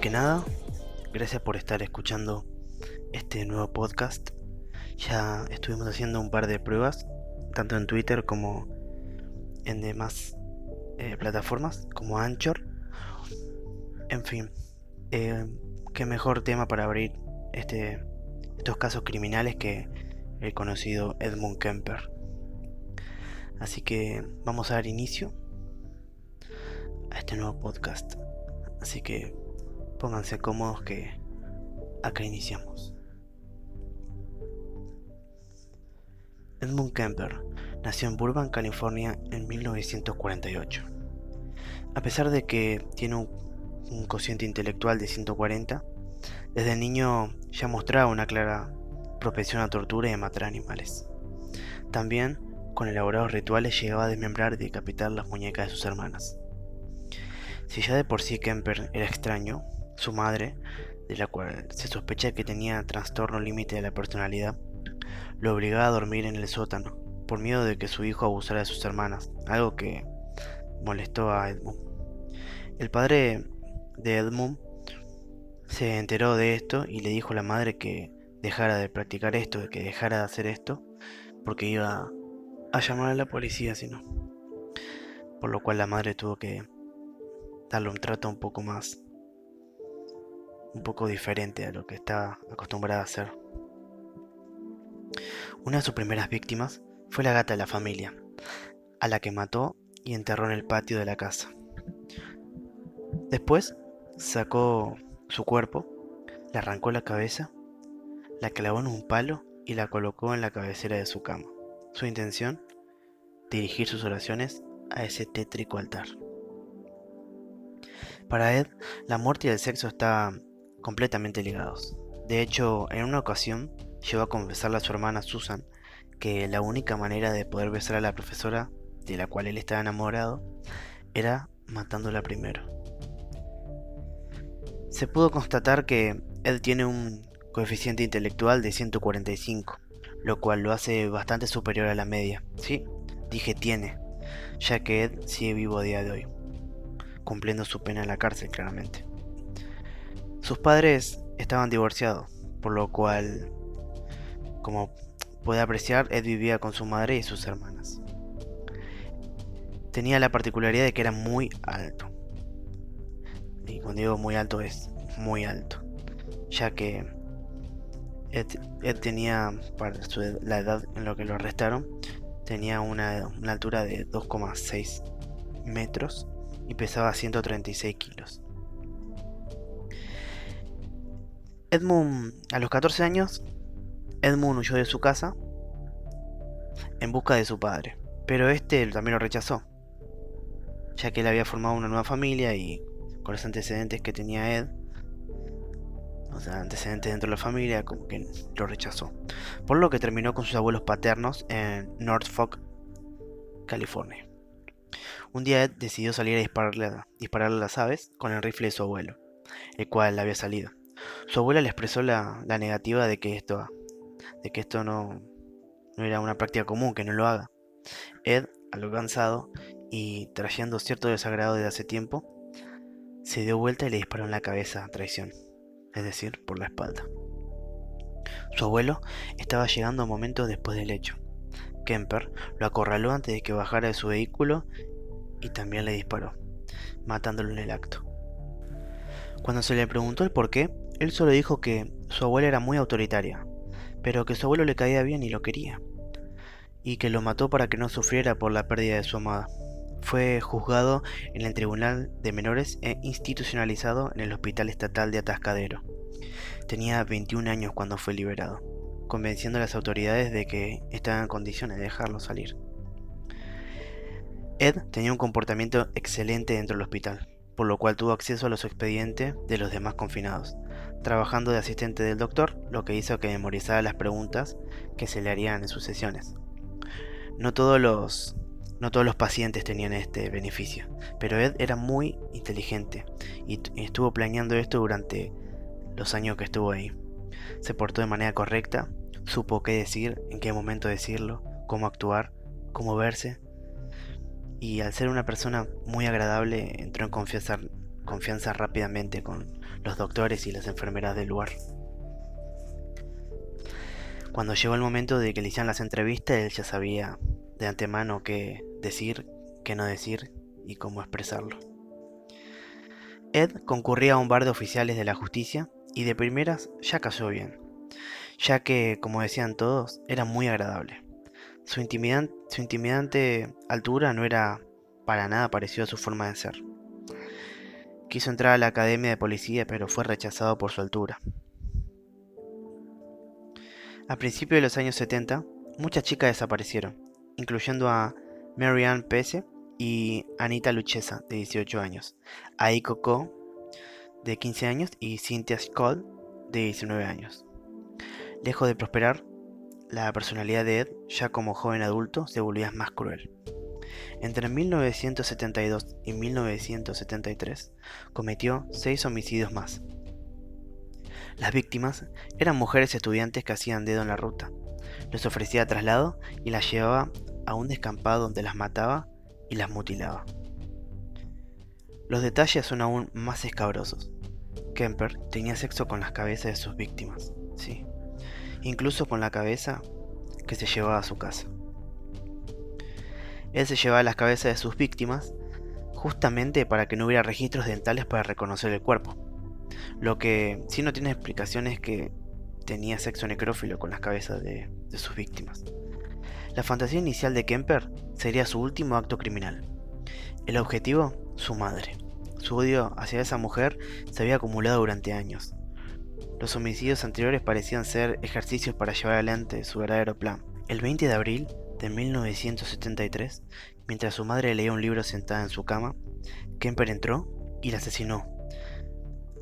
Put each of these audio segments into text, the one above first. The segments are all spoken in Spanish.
que nada, gracias por estar escuchando este nuevo podcast. Ya estuvimos haciendo un par de pruebas, tanto en Twitter como en demás eh, plataformas, como Anchor. En fin, eh, qué mejor tema para abrir este, estos casos criminales que el conocido Edmund Kemper. Así que vamos a dar inicio a este nuevo podcast. Así que pónganse cómodos que acá iniciamos. Edmund Kemper nació en Burbank, California en 1948. A pesar de que tiene un, un cociente intelectual de 140, desde niño ya mostraba una clara propensión a tortura y a matar animales. También, con elaborados rituales, llegaba a desmembrar y decapitar las muñecas de sus hermanas. Si ya de por sí Kemper era extraño, su madre, de la cual se sospecha que tenía trastorno límite de la personalidad, lo obligaba a dormir en el sótano, por miedo de que su hijo abusara de sus hermanas, algo que molestó a Edmund. El padre de Edmund se enteró de esto y le dijo a la madre que dejara de practicar esto, que dejara de hacer esto, porque iba a llamar a la policía si no. Por lo cual la madre tuvo que darle un trato un poco más, un poco diferente a lo que estaba acostumbrada a hacer. Una de sus primeras víctimas fue la gata de la familia, a la que mató y enterró en el patio de la casa. Después sacó su cuerpo, le arrancó la cabeza, la clavó en un palo y la colocó en la cabecera de su cama. Su intención, dirigir sus oraciones a ese tétrico altar. Para Ed, la muerte y el sexo estaban completamente ligados. De hecho, en una ocasión, llegó a confesarle a su hermana Susan que la única manera de poder besar a la profesora de la cual él estaba enamorado era matándola primero. Se pudo constatar que Ed tiene un coeficiente intelectual de 145, lo cual lo hace bastante superior a la media. Sí, dije tiene, ya que Ed sigue vivo a día de hoy, cumpliendo su pena en la cárcel claramente. Sus padres estaban divorciados, por lo cual, como puede apreciar, Ed vivía con su madre y sus hermanas. Tenía la particularidad de que era muy alto. Y cuando digo muy alto es muy alto, ya que Ed, tenía, para la edad en lo que lo arrestaron, tenía una altura de 2,6 metros y pesaba 136 kilos. Edmund, a los 14 años, Edmund huyó de su casa en busca de su padre, pero este también lo rechazó, ya que él había formado una nueva familia y con los antecedentes que tenía Ed, o sea, antecedentes dentro de la familia, como que lo rechazó. Por lo que terminó con sus abuelos paternos en Norfolk, California. Un día Ed decidió salir a dispararle, dispararle a las aves con el rifle de su abuelo, el cual había salido. Su abuela le expresó la, negativa de que esto, de que esto no, era una práctica común, que no lo haga. Ed, algo cansado y trayendo cierto desagrado desde hace tiempo, se dio vuelta y le disparó en la cabeza a traición es decir, por la espalda. Su abuelo estaba llegando momentos después del hecho. Kemper lo acorraló antes de que bajara de su vehículo y también le disparó, matándolo en el acto. Cuando se le preguntó el por qué, él solo dijo que su abuela era muy autoritaria, pero que su abuelo le caía bien y lo quería, y que lo mató para que no sufriera por la pérdida de su amada. Fue juzgado en el Tribunal de Menores e institucionalizado en el Hospital Estatal de Atascadero. Tenía 21 años cuando fue liberado, convenciendo a las autoridades de que estaba en condiciones de dejarlo salir. Ed tenía un comportamiento excelente dentro del hospital, por lo cual tuvo acceso a los expedientes de los demás confinados, trabajando de asistente del doctor, lo que hizo que memorizara las preguntas que se le harían en sus sesiones. No todos los no todos los pacientes tenían este beneficio, pero Ed era muy inteligente y estuvo planeando esto durante los años que estuvo ahí. Se portó de manera correcta, supo qué decir, en qué momento decirlo, cómo actuar, cómo verse, y al ser una persona muy agradable entró en confianza confianza rápidamente con los doctores y las enfermeras del lugar. Cuando llegó el momento de que le hicieran las entrevistas, él ya sabía de antemano qué decir, qué no decir y cómo expresarlo. Ed concurría a un bar de oficiales de la justicia y de primeras ya cayó bien, ya que, como decían todos, era muy agradable. Su, su intimidante altura no era para nada parecido a su forma de ser. Quiso entrar a la academia de policía, pero fue rechazado por su altura. A principios de los años 70, muchas chicas desaparecieron, incluyendo a Marianne Pese y Anita Luchesa, de 18 años, Aiko Ko, de 15 años, y Cynthia Skoll, de 19 años. Lejos de prosperar, la personalidad de Ed, ya como joven adulto, se volvía más cruel. Entre 1972 y 1973 cometió seis homicidios más. Las víctimas eran mujeres estudiantes que hacían dedo en la ruta. Les ofrecía traslado y las llevaba a un descampado donde las mataba y las mutilaba. Los detalles son aún más escabrosos. Kemper tenía sexo con las cabezas de sus víctimas, sí, incluso con la cabeza que se llevaba a su casa. Él se llevaba las cabezas de sus víctimas justamente para que no hubiera registros dentales para reconocer el cuerpo. Lo que sí no tiene explicación es que tenía sexo necrófilo con las cabezas de, de sus víctimas. La fantasía inicial de Kemper sería su último acto criminal. El objetivo, su madre. Su odio hacia esa mujer se había acumulado durante años. Los homicidios anteriores parecían ser ejercicios para llevar adelante su verdadero plan. El 20 de abril de 1973, mientras su madre leía un libro sentada en su cama, Kemper entró y la asesinó,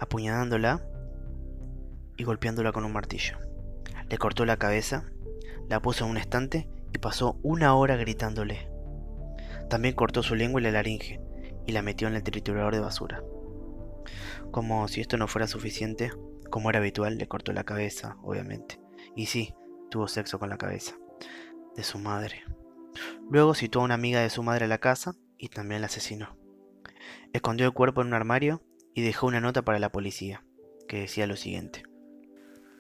apuñalándola y golpeándola con un martillo. Le cortó la cabeza, la puso en un estante y pasó una hora gritándole. También cortó su lengua y la laringe y la metió en el triturador de basura. Como si esto no fuera suficiente, como era habitual, le cortó la cabeza, obviamente. Y sí, tuvo sexo con la cabeza de su madre. Luego citó a una amiga de su madre a la casa y también la asesinó. Escondió el cuerpo en un armario y dejó una nota para la policía, que decía lo siguiente.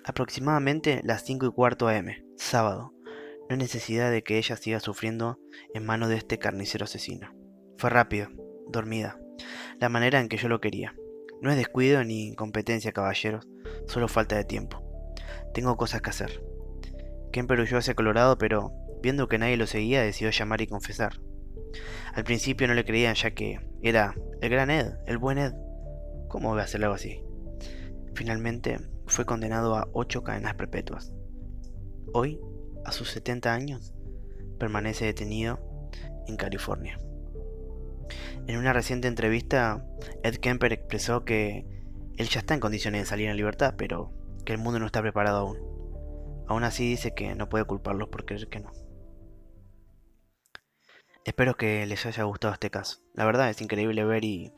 Aproximadamente las 5 y cuarto am, sábado. No hay necesidad de que ella siga sufriendo en manos de este carnicero asesino. Fue rápido, dormida, la manera en que yo lo quería. No es descuido ni incompetencia, caballeros, solo falta de tiempo. Tengo cosas que hacer. Kemper huyó hacia Colorado, pero Viendo que nadie lo seguía, decidió llamar y confesar. Al principio no le creían ya que era el gran Ed, el buen Ed. ¿Cómo va a hacer algo así? Finalmente fue condenado a ocho cadenas perpetuas. Hoy, a sus 70 años, permanece detenido en California. En una reciente entrevista, Ed Kemper expresó que él ya está en condiciones de salir en libertad, pero que el mundo no está preparado aún. Aún así dice que no puede culparlos por creer que no. Espero que les haya gustado este caso. La verdad es increíble ver y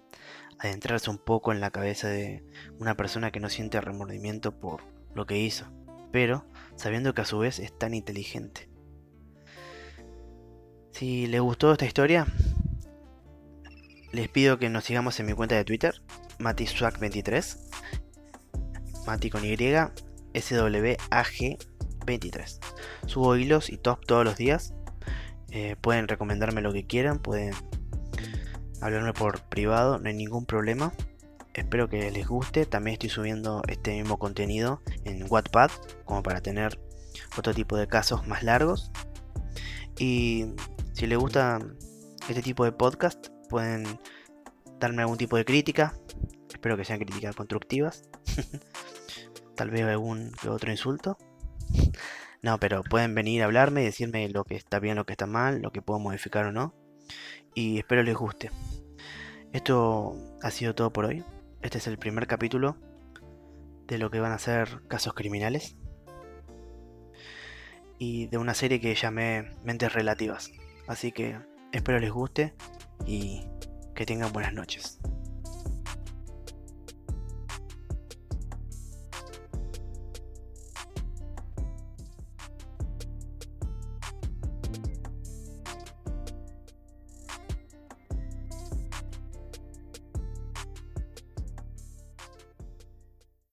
adentrarse un poco en la cabeza de una persona que no siente remordimiento por lo que hizo, pero sabiendo que a su vez es tan inteligente. Si les gustó esta historia, les pido que nos sigamos en mi cuenta de Twitter, MatiSwag23, Mati con Y, SWAG23. Subo hilos y top todos los días eh, pueden recomendarme lo que quieran, pueden hablarme por privado, no hay ningún problema. Espero que les guste. También estoy subiendo este mismo contenido en Wattpad, como para tener otro tipo de casos más largos. Y si les gusta este tipo de podcast, pueden darme algún tipo de crítica. Espero que sean críticas constructivas. Tal vez algún otro insulto. No, pero pueden venir a hablarme y decirme lo que está bien, lo que está mal, lo que puedo modificar o no. Y espero les guste. Esto ha sido todo por hoy. Este es el primer capítulo de lo que van a ser casos criminales. Y de una serie que llamé Mentes Relativas. Así que espero les guste y que tengan buenas noches.